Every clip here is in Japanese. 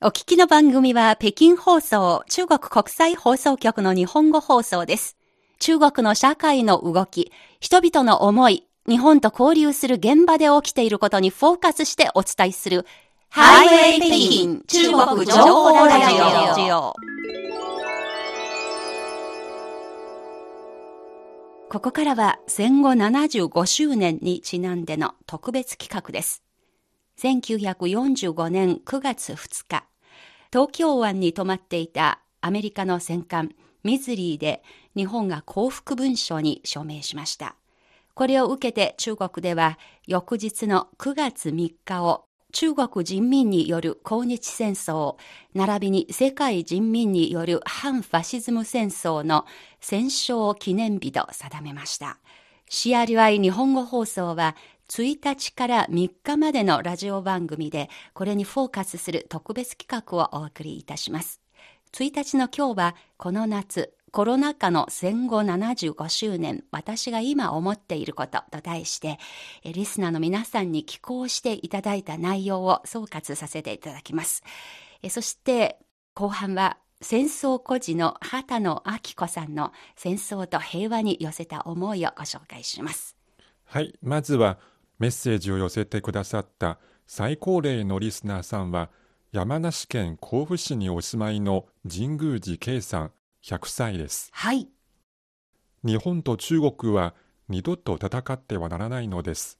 お聞きの番組は北京放送、中国国際放送局の日本語放送です。中国の社会の動き、人々の思い、日本と交流する現場で起きていることにフォーカスしてお伝えする、ハイウェイ北京中国情報ラジオ。ここからは戦後75周年にちなんでの特別企画です。1945年9月2日、東京湾に泊まっていたアメリカの戦艦ミズリーで日本が降伏文書に署名しました。これを受けて中国では翌日の9月3日を中国人民による抗日戦争、並びに世界人民による反ファシズム戦争の戦勝記念日と定めました。CRI 日本語放送は1日から3日までのラジオ番組でこれにフォーカスする特別企画をお送りいたします。1日の今日はこの夏コロナ禍の戦後75周年私が今思っていることと題してリスナーの皆さんに寄稿していただいた内容を総括させていただきます。そして後半は戦争孤児の畑野明子さんの戦争と平和に寄せた思いをご紹介します。はい、まずはメッセージを寄せてくださった最高齢のリスナーさんは山梨県甲府市にお住まいの神宮寺圭さん100歳です。はい。日本と中国は二度と戦ってはならないのです。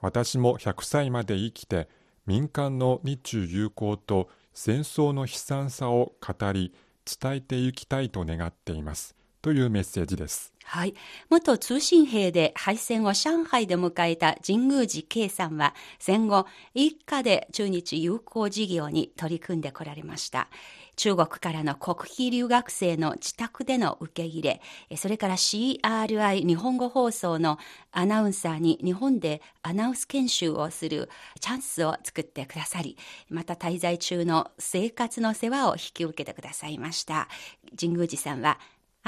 私も100歳まで生きて民間の日中友好と戦争の悲惨さを語り伝えていきたいと願っています。というメッセージです。はい。元通信兵で敗戦を上海で迎えた神宮寺圭さんは戦後一家で中日友好事業に取り組んでこられました。中国からの国費留学生の自宅での受け入れ、それから CRI 日本語放送のアナウンサーに日本でアナウンス研修をするチャンスを作ってくださり、また滞在中の生活の世話を引き受けてくださいました。神宮寺さんは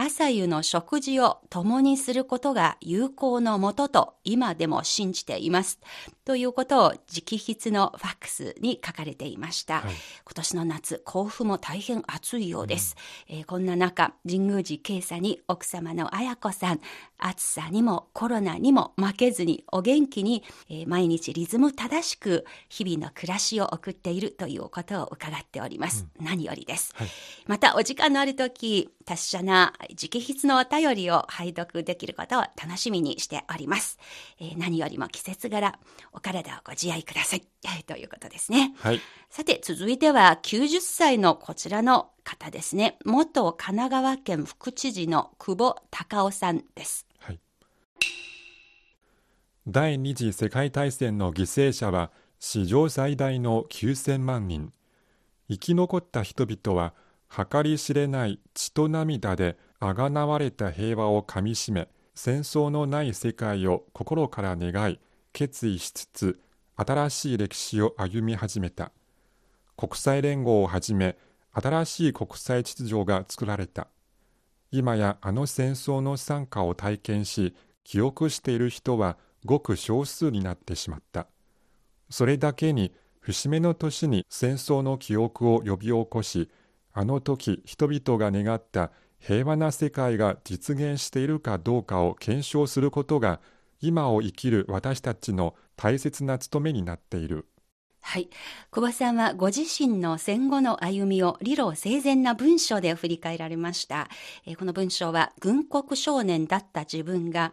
朝夕の食事を共にすることが有効のもとと今でも信じています。ということを直筆のファックスに書かれていました。はい、今年の夏、甲府も大変暑いようです。うん、えー、こんな中、神宮寺慶さに奥様の綾子さん、暑さにもコロナにも負けずにお元気に、えー、毎日リズム正しく日々の暮らしを送っているということを伺っております。うん、何よりです。はい、またお時間のある時、達者な直筆のお便りを拝読できることを楽しみにしております。えー、何よりも季節柄、お体をご自愛ください。ということですね。はい。さて、続いては90歳のこちらの方ですね。元神奈川県副知事の久保隆夫さんです。はい。第二次世界大戦の犠牲者は史上最大の9000万人。生き残った人々は計り知れない血と涙であがなわれた平和をかみしめ戦争のない世界を心から願い決意しつつ新しい歴史を歩み始めた。国際連合をはじめ新しい国際秩序が作られた。今やあの戦争の惨禍を体験し記憶している人はごく少数になってしまった。それだけに節目の年に戦争の記憶を呼び起こしあの時人々が願った平和な世界が実現しているかどうかを検証することが今を生きる私たちの大切な務めになっている。はい。小林さんはご自身の戦後の歩みを理路整然な文章で振り返られました。この文章は軍国少年だった自分が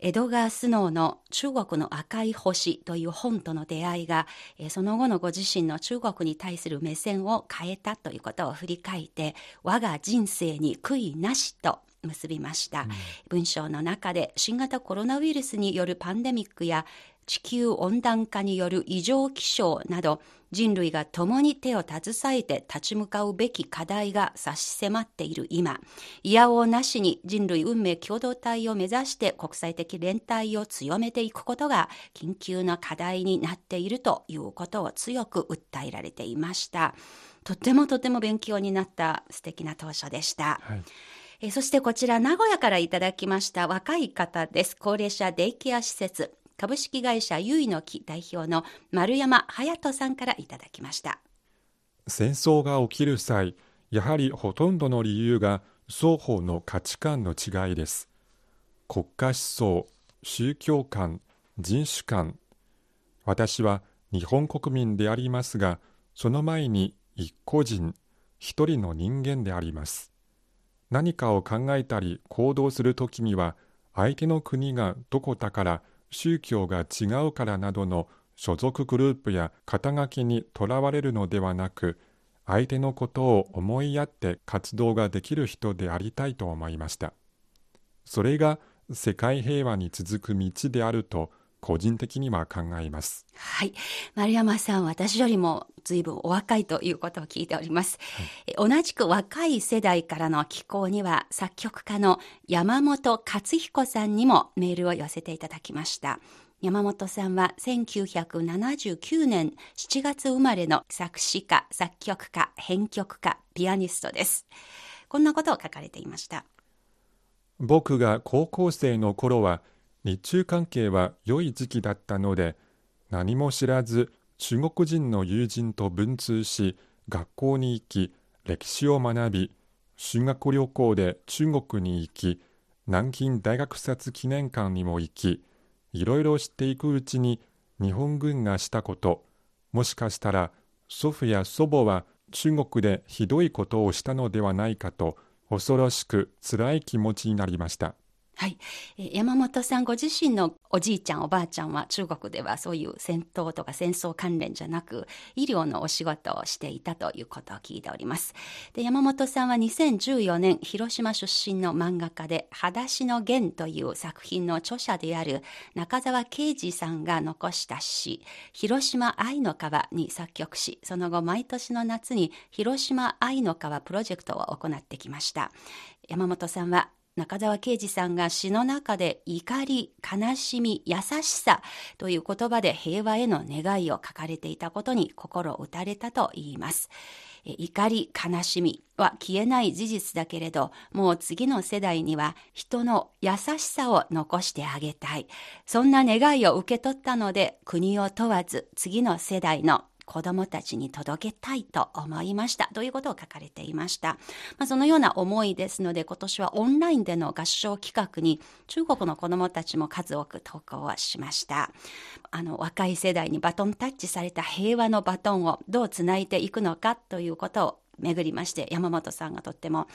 エドガー・スノーの中国の赤い星という本との出会いが、その後のご自身の中国に対する目線を変えたということを振り返って、我が人生に悔いなしと結びました、うん、文章の中で新型コロナウイルスによるパンデミックや地球温暖化による異常気象など人類が共に手を携えて立ち向かうべき課題が差し迫っている今、いやおうなしに人類運命共同体を目指して国際的連帯を強めていくことが緊急な課題になっているということを強く訴えられていました。とてもとても勉強になった素敵な当初でした。はいえそしてこちら名古屋からいただきました若い方です。高齢者デイケア施設株式会社ゆいの木代表の丸山隼人さんからいただきました。戦争が起きる際、やはりほとんどの理由が双方の価値観の違いです。国家思想、宗教観、人種観。私は日本国民でありますが、その前に一個人、一人の人間であります。何かを考えたり行動するときには、相手の国がどこだから宗教が違うからなどの所属グループや肩書きにとらわれるのではなく、相手のことを思いやって活動ができる人でありたいと思いました。それが世界平和に続く道であると個人的には考えます。はい。丸山さん、私よりも随分お若いということを聞いております。はい、同じく若い世代からの寄稿には、作曲家の山本勝彦さんにもメールを寄せていただきました。山本さんは1979年7月生まれの作詞家、作曲家、編曲家、ピアニストです。こんなことを書かれていました。僕が高校生の頃は日中関係は良い時期だったので何も知らず中国人の友人と文通し学校に行き歴史を学び修学旅行で中国に行き南京大学札記念館にも行きいろいろ知っていくうちに日本軍がしたこともしかしたら祖父や祖母は中国でひどいことをしたのではないかと恐ろしく辛い気持ちになりました。はい、山本さんご自身のおじいちゃんおばあちゃんは中国ではそういう戦闘とか戦争関連じゃなく医療のお仕事をしていたということを聞いております。で山本さんは2014年広島出身の漫画家で「裸足の弦」という作品の著者である中澤啓二さんが残した詩「広島愛の川」に作曲しその後毎年の夏に広島愛の川プロジェクトを行ってきました。山本さんは中澤啓二さんが詩の中で怒り、悲しみ、優しさという言葉で平和への願いを書かれていたことに心打たれたと言います。怒り、悲しみは消えない事実だけれど、もう次の世代には人の優しさを残してあげたい。そんな願いを受け取ったので、国を問わず次の世代の子供たちに届けたいと思いましたということを書かれていました？まあ、そのような思いですので今年はオンラインでの合唱企画に中国の子供たちも数多く投稿はしました。あの若い世代にバトンタッチされた平和のバトンをどうつないでいくのかということをめぐりまして山本さんがとっても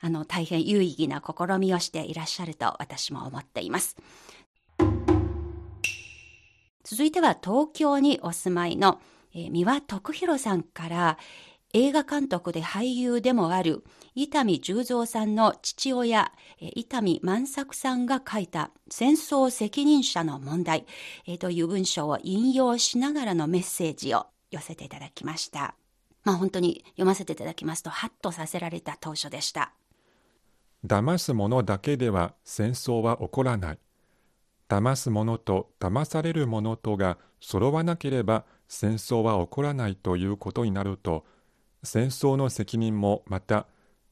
あの大変有意義な試みをしていらっしゃると私も思っています。続いては東京にお住まいのえー、三輪徳弘さんから映画監督で俳優でもある伊丹十三さんの父親、伊丹万作さんが書いた戦争責任者の問題、えー、という文章を引用しながらのメッセージを寄せていただきました。まあ本当に読ませていただきますと、ハッとさせられた当初でした。騙す者だけでは戦争は起こらない。騙す者と騙される者とが揃わなければ戦争は起こらないということになると戦争の責任もまた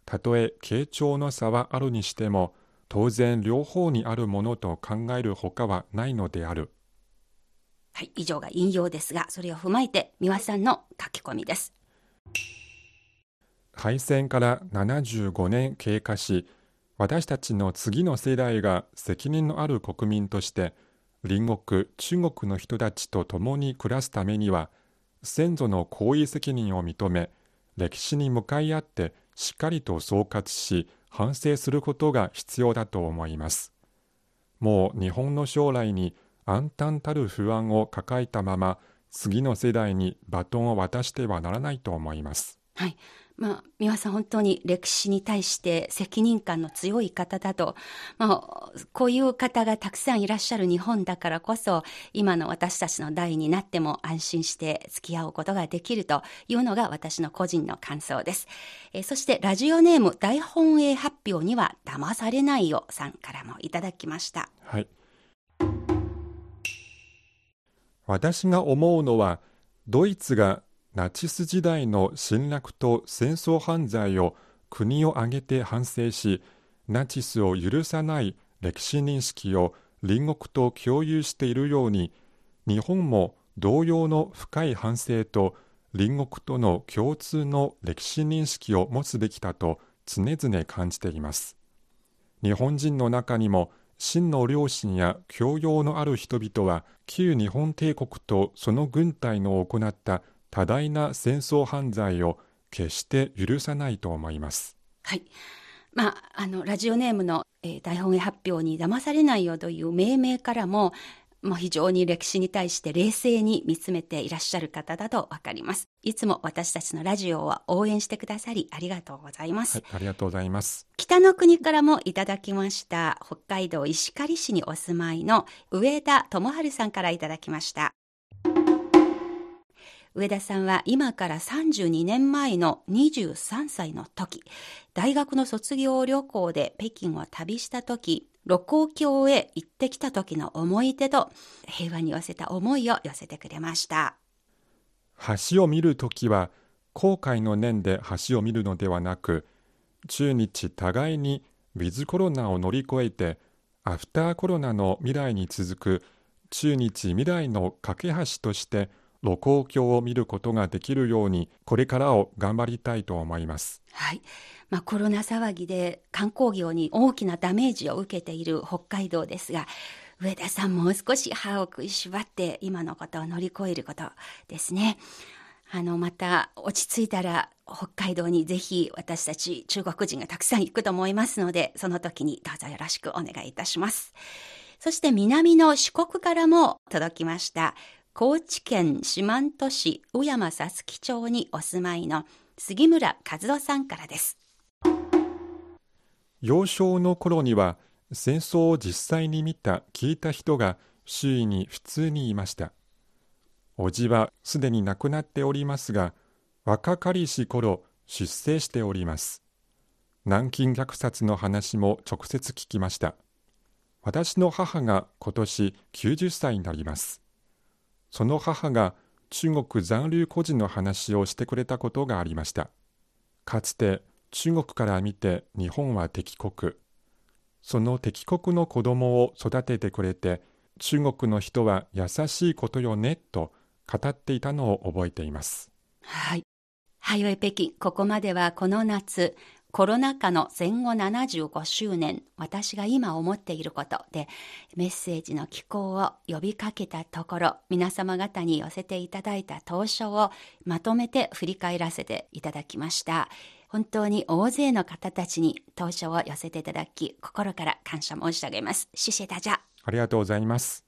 たとえ傾聴の差はあるにしても当然両方にあるものと考えるほかはないのである。はい、以上が引用ですが、それを踏まえて三輪さんの書き込みです。敗戦から75年経過し、私たちの次の世代が責任のある国民として隣国中国の人たちと共に暮らすためには先祖の行為責任を認め歴史に向かい合ってしっかりと総括し反省することが必要だと思います。もう日本の将来に暗淡たる不安を抱えたまま次の世代にバトンを渡してはならないと思います。はい。まあ、三輪さん本当に歴史に対して責任感の強い方だと、まあ、こういう方がたくさんいらっしゃる日本だからこそ、今の私たちの代になっても安心して付き合うことができるというのが私の個人の感想です。えー、そしてラジオネーム大本営発表には騙されないよさんからもいただきました。はい。私が思うのは、ドイツがナチス時代の侵略と戦争犯罪を国を挙げて反省し、ナチスを許さない歴史認識を隣国と共有しているように、日本も同様の深い反省と隣国との共通の歴史認識を持つべきだと常々感じています。日本人の中にも真の良心や教養のある人々は旧日本帝国とその軍隊の行った多大な戦争犯罪を決して許さないと思います。はい。まあ、あの、ラジオネームの、えー、大本営発表に騙されないよという命名からも、まあ、非常に歴史に対して冷静に見つめていらっしゃる方だとわかります。いつも私たちのラジオを応援してくださりありがとうございます。はい、ありがとうございます。北の国からもいただきました。北海道石狩市にお住まいの上田智春さんからいただきました。上田さんは今から32年前の23歳の時、大学の卒業旅行で北京を旅した時、露光橋へ行ってきた時の思い出と平和に寄せた思いを寄せてくれました。橋を見るときは後悔の念で橋を見るのではなく、中日互いにウィズコロナを乗り越えてアフターコロナの未来に続く中日未来の架け橋として露光橋を見ることができるようにこれからを頑張りたいと思います。はい。まあ、コロナ騒ぎで観光業に大きなダメージを受けている北海道ですが、上田さんもう少し歯を食いしばって今のことを乗り越えることですね。あの、また落ち着いたら北海道にぜひ私たち中国人がたくさん行くと思いますので、その時にどうぞよろしくお願いいたします。そして南の四国からも届きました。高知県四万十市宇山さすき町にお住まいの杉村和夫さんからです。幼少の頃には戦争を実際に見た聞いた人が周囲に普通にいました。おじはすでに亡くなっておりますが、若かりし頃出征しております。南京虐殺の話も直接聞きました。私の母が今年90歳になります。その母が中国残留孤児の話をしてくれたことがありました。かつて中国から見て日本は敵国。その敵国の子供を育ててくれて中国の人は優しいことよねと語っていたのを覚えています。はい。ハイウェイ北京、ここまではこの夏、コロナ禍の戦後75周年、私が今思っていることで、メッセージの寄稿を呼びかけたところ、皆様方に寄せていただいた投書をまとめて振り返らせていただきました。本当に大勢の方たちに投書を寄せていただき、心から感謝申し上げます。シシェダジャ。ありがとうございます。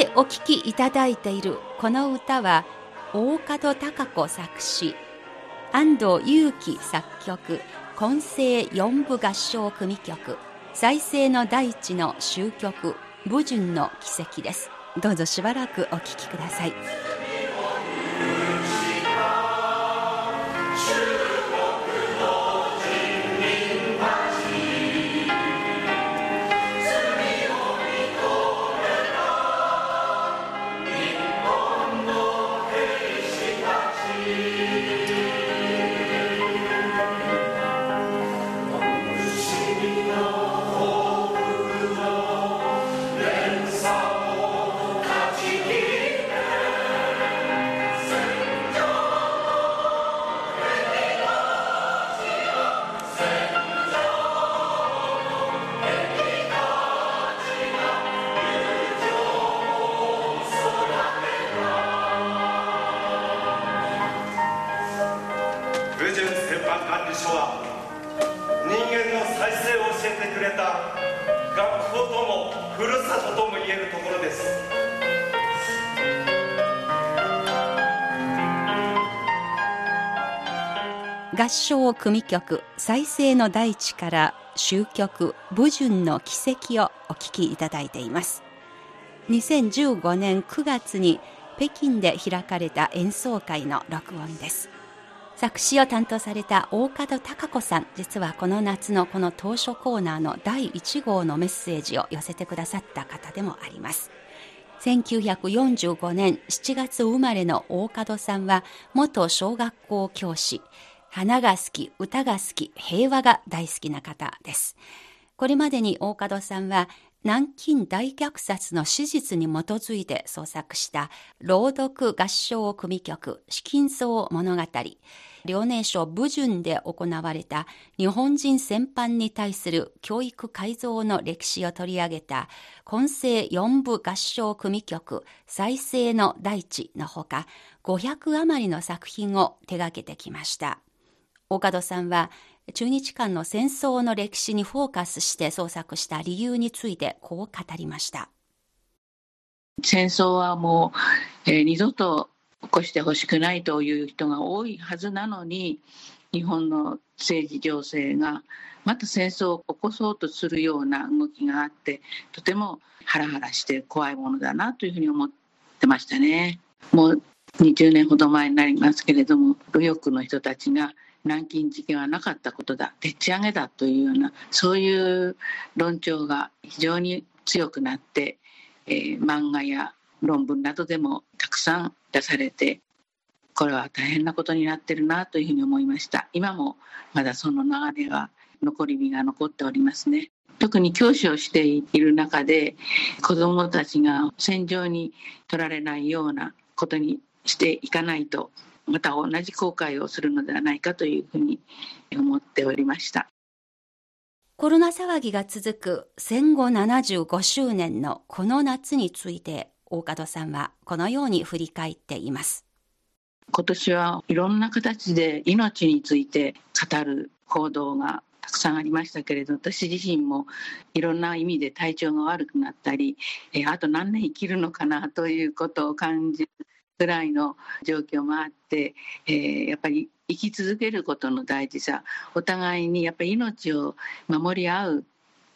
てお聴きいただいているこの歌は大門孝子作詞安藤祐樹作曲混声四部合唱組曲再生の大地の終曲武順の奇跡です。どうぞしばらくお聴きください。合唱組曲再生の大地から終局武順の奇跡をお聞きいただいています。2015年9月に北京で開かれた演奏会の録音です。作詞を担当された大門孝子さん実はこの夏のこの当初コーナーの第1号のメッセージを寄せてくださった方でもあります。1945年7月生まれの大門さんは元小学校教師。花が好き、歌が好き、平和が大好きな方です。これまでに大門さんは南京大虐殺の史実に基づいて創作した朗読合唱組曲、資金層物語、遼寧省武順で行われた日本人戦犯に対する教育改造の歴史を取り上げた混声四部合唱組曲再生の大地のほか500余りの作品を手掛けてきました。岡戸さんは中日間の戦争の歴史にフォーカスして創作した理由についてこう語りました。戦争はもう、えー、二度と起こしてほしくないという人が多いはずなのに日本の政治情勢がまた戦争を起こそうとするような動きがあってとてもハラハラして怖いものだなというふうに思ってましたね。もう20年ほど前になりますけれども右翼の人たちが南京事件はなかったことだでっち上げだというようなそういう論調が非常に強くなって、えー、漫画や論文などでもたくさん出されてこれは大変なことになってるなというふうに思いました。今もまだその流れが残り火が残っておりますね。特に教師をしている中で子どもたちが戦場に取られないようなことにしていかないとまた同じ後悔をするのではないかというふうに思っておりました。コロナ騒ぎが続く戦後75周年のこの夏について大門さんはこのように振り返っています。今年はいろんな形で命について語る報道がたくさんありましたけれど私自身もいろんな意味で体調が悪くなったりあと何年生きるのかなということを感じぐらいの状況もあって、えー、やっぱり生き続けることの大事さお互いにやっぱり命を守り合う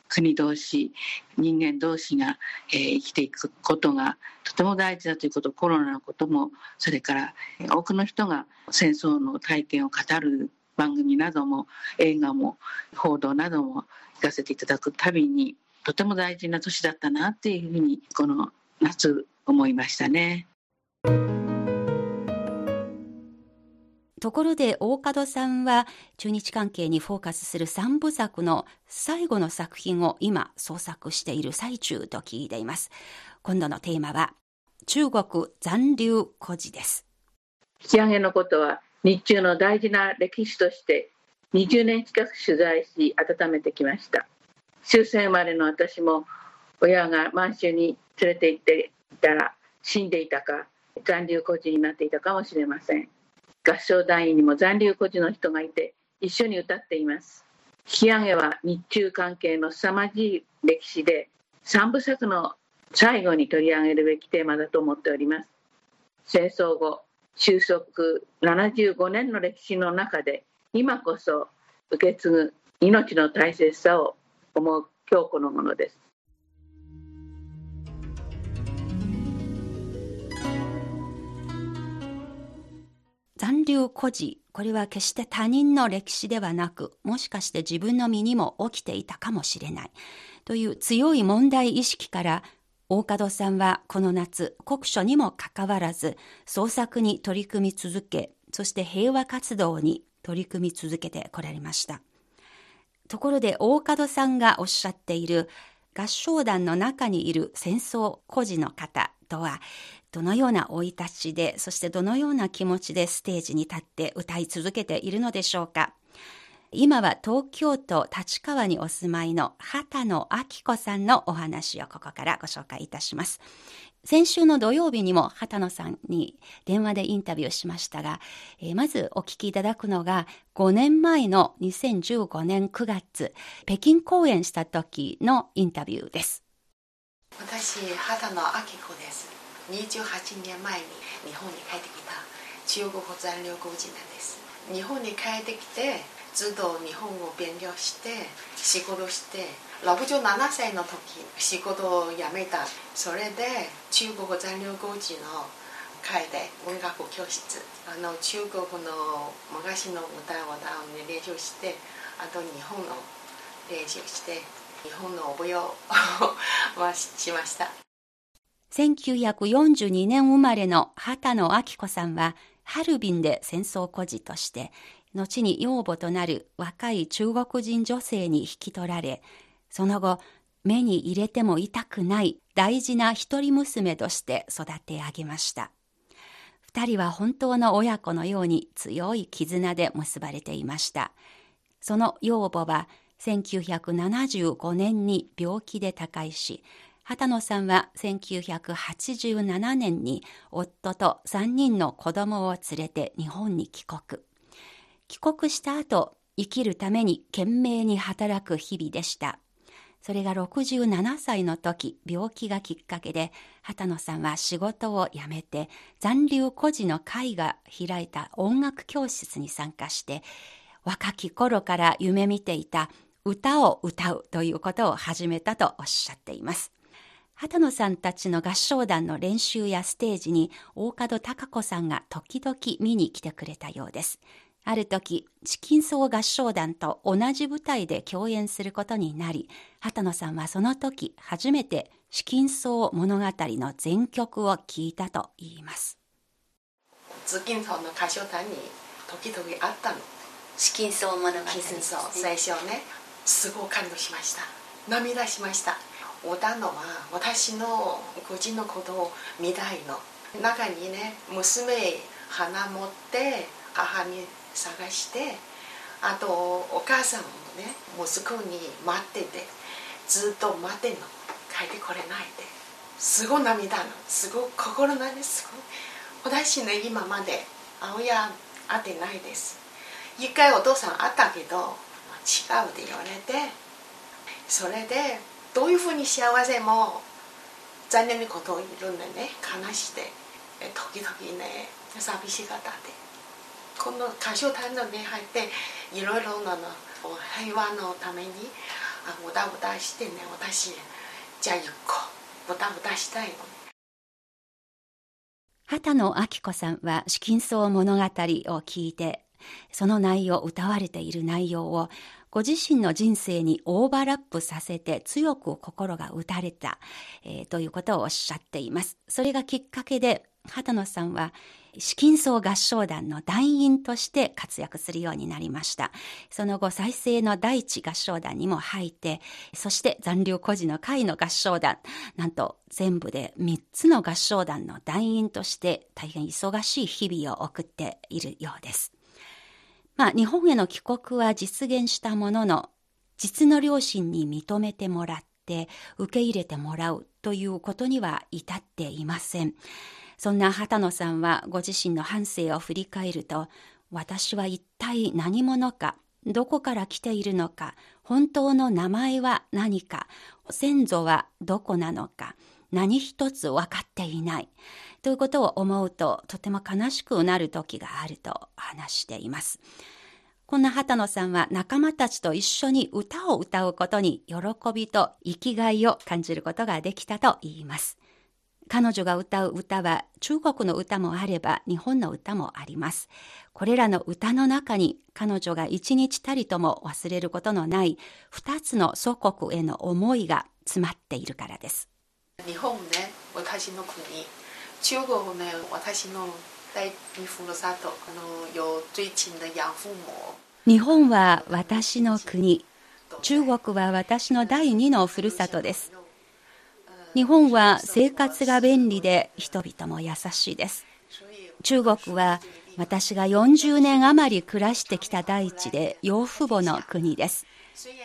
国同士人間同士が、えー、生きていくことがとても大事だということコロナのこともそれから多くの人が戦争の体験を語る番組なども映画も報道なども聞かせていただくたびにとても大事な年だったなっていうふうにこの夏思いましたね。ところで大門さんは中日関係にフォーカスする三部作の最後の作品を今創作している最中と聞いています。今度のテーマは中国残留孤児です。引き上げのことは日中の大事な歴史として20年近く取材し温めてきました。終戦生まれの私も親が満州に連れて行っていたら死んでいたか残留孤児になっていたかもしれません。合唱団員にも残留孤児の人がいて一緒に歌っています。引き上げは日中関係の凄まじい歴史で3部作の最後に取り上げるべきテーマだと思っております。戦争後収束75年の歴史の中で今こそ受け継ぐ命の大切さを思う今日このものです。残留孤児、これは決して他人の歴史ではなく、もしかして自分の身にも起きていたかもしれない。という強い問題意識から、大門さんはこの夏、国書にもかかわらず、創作に取り組み続け、そして平和活動に取り組み続けてこられました。ところで大門さんがおっしゃっている合唱団の中にいる戦争孤児の方とはどのような生い立ちで、そしてどのような気持ちでステージに立って歌い続けているのでしょうか。今は東京都立川にお住まいの畑野明子さんのお話をここからご紹介いたします。先週の土曜日にも畑野さんに電話でインタビューしましたが、えー、まずお聞きいただくのが5年前の2015年9月、北京公演した時のインタビューです。私、畑野明子です。28年前に日本に帰ってきた中国残留孤児なんです。日本に帰ってきてずっと日本を勉強して仕事して67歳の時仕事を辞めた。それで中国残留孤児の会で音楽教室あの中国の昔の歌を練習してあと日本の練習して日本の覚えを しました。1942年生まれの畑野明子さんはハルビンで戦争孤児として後に養母となる若い中国人女性に引き取られ、その後、目に入れても痛くない大事な一人娘として育て上げました。二人は本当の親子のように強い絆で結ばれていました。その養母は1975年に病気で他界し、畑野さんは1987年に夫と3人の子供を連れて日本に帰国。帰国した後、生きるために懸命に働く日々でした。それが67歳の時、病気がきっかけで、畑野さんは仕事を辞めて、残留孤児の会が開いた音楽教室に参加して、若き頃から夢見ていた歌を歌うということを始めたとおっしゃっています。畑野さんたちの合唱団の練習やステージに大門孝子さんが時々見に来てくれたようです。ある時、チキンソー合唱団と同じ舞台で共演することになり、畑野さんはその時初めてチキンソー物語の全曲を聞いたと言います。チキンソーの合唱団に時々あったの。チキンソー物語、ね、最初ね、すごい感動しました。涙しました。歌のは私の個人のことを見たいの。中にね、娘花持って母に探してあとお母さんもね息子に待っててずっと待ってんの。帰ってこれないってすごい涙の。すごい心なんですごい。私ね今まで青や会ってないです。一回お父さん会ったけど違うって言われてそれでどういうふうに幸せも残念なことをいるんでね。悲しくて時々ね寂しかったってこの歌唱団のね入っていろいろなの平和のためにあ歌歌してね私じゃあ行こう。歌歌したいの。畑野明子さんは「資金層物語」を聞いてその内容歌われている内容をご自身の人生にオーバーラップさせて強く心が打たれた、えー、ということをおっしゃっています。それがきっかけで畑野さんは資金層合唱団の団員として活躍するようになりました。その後、再生の第一合唱団にも入って、そして残留孤児の会の合唱団、なんと全部で3つの合唱団の団員として大変忙しい日々を送っているようです。まあ、日本への帰国は実現したものの、実の両親に認めてもらって受け入れてもらうということには至っていません。そんな畑野さんはご自身の半生を振り返ると、私は一体何者か、どこから来ているのか、本当の名前は何か、先祖はどこなのか、何一つ分かっていない。ということを思うと、とても悲しくなる時があると話しています。こんな畑野さんは仲間たちと一緒に歌を歌うことに喜びと生きがいを感じることができたと言います。彼女が歌う歌は中国の歌もあれば日本の歌もあります。これらの歌の中に彼女が一日たりとも忘れることのない二つの祖国への思いが詰まっているからです。日本ね、私の国。中国ね、私の第二ふるさと。あの、有最亲的養父母。日本は私の国。中国は私の第二のふるさとです。日本は生活が便利で人々も優しいです。中国は私が40年余り暮らしてきた大地で養父母の国です。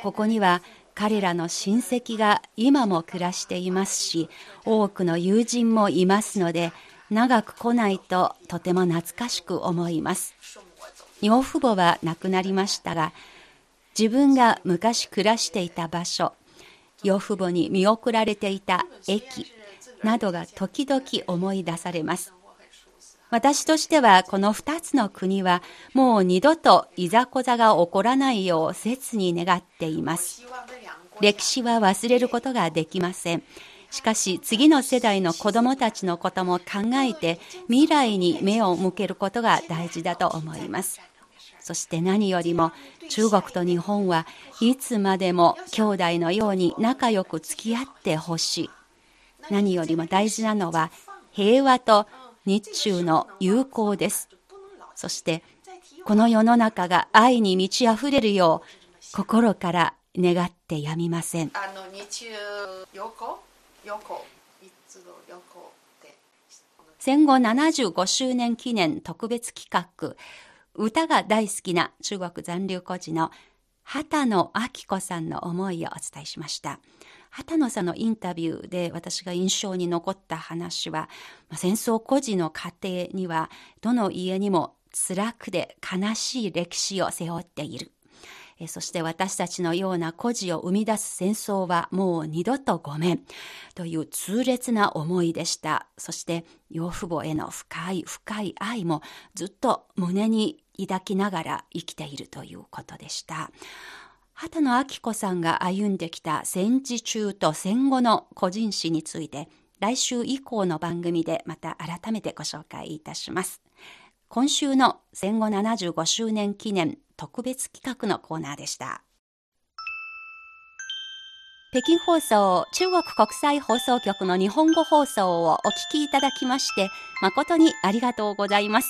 ここには彼らの親戚が今も暮らしていますし、多くの友人もいますので、長く来ないととても懐かしく思います。養父母は亡くなりましたが、自分が昔暮らしていた場所、養父母に見送られていた駅などが時々思い出されます。私としてはこの二つの国はもう二度といざこざが起こらないよう切に願っています。歴史は忘れることができません。しかし次の世代の子供たちのことも考えて未来に目を向けることが大事だと思います。そして何よりも中国と日本はいつまでも兄弟のように仲良く付き合ってほしい。何よりも大事なのは平和と日中の友好です。そしてこの世の中が愛に満ち溢れるよう心から願ってやみません。あの日中旅行？旅行。いつの旅行で戦後75周年記念特別企画。歌が大好きな中国残留孤児の畑野明子さんの思いをお伝えしました。畑野さんのインタビューで私が印象に残った話はまあ戦争孤児の家庭にはどの家にも辛くで悲しい歴史を背負っている。えーそして私たちのような孤児を生み出す戦争はもう二度とごめんという痛烈な思いでした。そして養父母への深い深い愛もずっと胸に抱きながら生きているということでした。畑野明子さんが歩んできた戦時中と戦後の個人史について来週以降の番組でまた改めてご紹介いたします。今週の戦後75周年記念特別企画のコーナーでした。北京放送中国国際放送局の日本語放送をお聞きいただきまして誠にありがとうございます。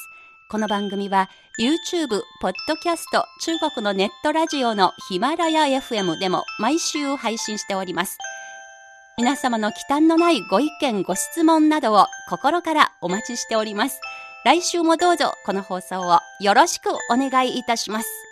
この番組は YouTube、ポッドキャスト、中国のネットラジオのヒマラヤ FM でも毎週配信しております。皆様の忌憚のないご意見、ご質問などを心からお待ちしております。来週もどうぞこの放送をよろしくお願いいたします。